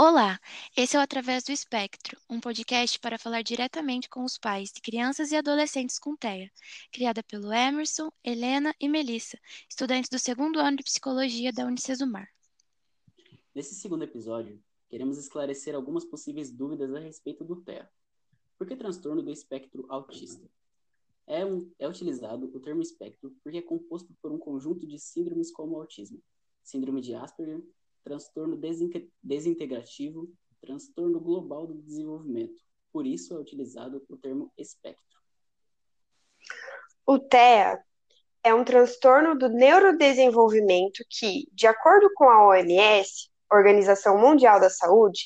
Olá, esse é o Através do Espectro, um podcast para falar diretamente com os pais de crianças e adolescentes com TEA, criada pelo Emerson, Helena e Melissa, estudantes do segundo ano de Psicologia da Unicesumar. Nesse segundo episódio, queremos esclarecer algumas possíveis dúvidas a respeito do TEA. Por que transtorno do espectro autista? É, um, é utilizado o termo espectro porque é composto por um conjunto de síndromes como o autismo, síndrome de Asperger, transtorno desintegrativo, transtorno global do desenvolvimento. Por isso é utilizado o termo espectro. O TEA é um transtorno do neurodesenvolvimento que, de acordo com a OMS, Organização Mundial da Saúde,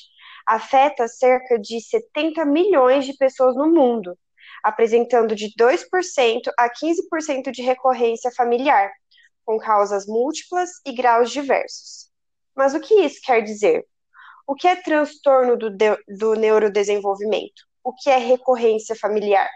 afeta cerca de 70 milhões de pessoas no mundo, apresentando de 2% a 15% de recorrência familiar, com causas múltiplas e graus diversos. Mas o que isso quer dizer? O que é transtorno do, do neurodesenvolvimento? O que é recorrência familiar?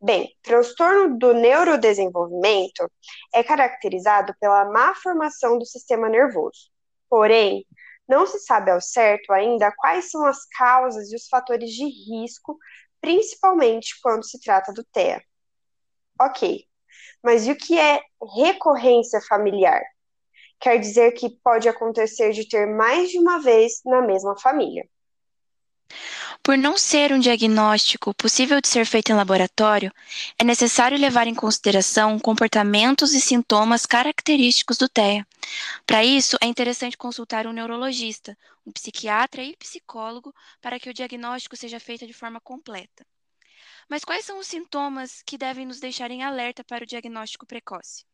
Bem, transtorno do neurodesenvolvimento é caracterizado pela má formação do sistema nervoso. Porém, não se sabe ao certo ainda quais são as causas e os fatores de risco, principalmente quando se trata do TEA. Ok, mas e o que é recorrência familiar? Quer dizer que pode acontecer de ter mais de uma vez na mesma família. Por não ser um diagnóstico possível de ser feito em laboratório, é necessário levar em consideração comportamentos e sintomas característicos do TEA. Para isso, é interessante consultar um neurologista, um psiquiatra e psicólogo para que o diagnóstico seja feito de forma completa. Mas quais são os sintomas que devem nos deixar em alerta para o diagnóstico precoce?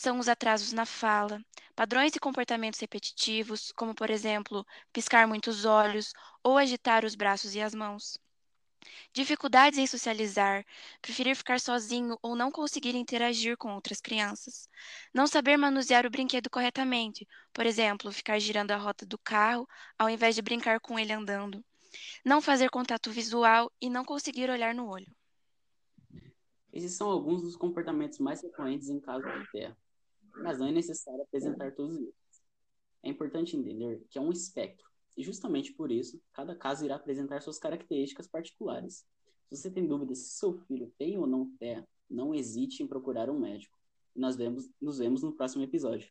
São os atrasos na fala, padrões e comportamentos repetitivos, como, por exemplo, piscar muitos olhos ou agitar os braços e as mãos. Dificuldades em socializar, preferir ficar sozinho ou não conseguir interagir com outras crianças. Não saber manusear o brinquedo corretamente, por exemplo, ficar girando a rota do carro ao invés de brincar com ele andando. Não fazer contato visual e não conseguir olhar no olho. Esses são alguns dos comportamentos mais frequentes em caso de TEA mas não é necessário apresentar todos eles. É importante entender que é um espectro, e justamente por isso, cada caso irá apresentar suas características particulares. Se você tem dúvidas se seu filho tem ou não TEA, não hesite em procurar um médico. E nós vemos, nos vemos no próximo episódio.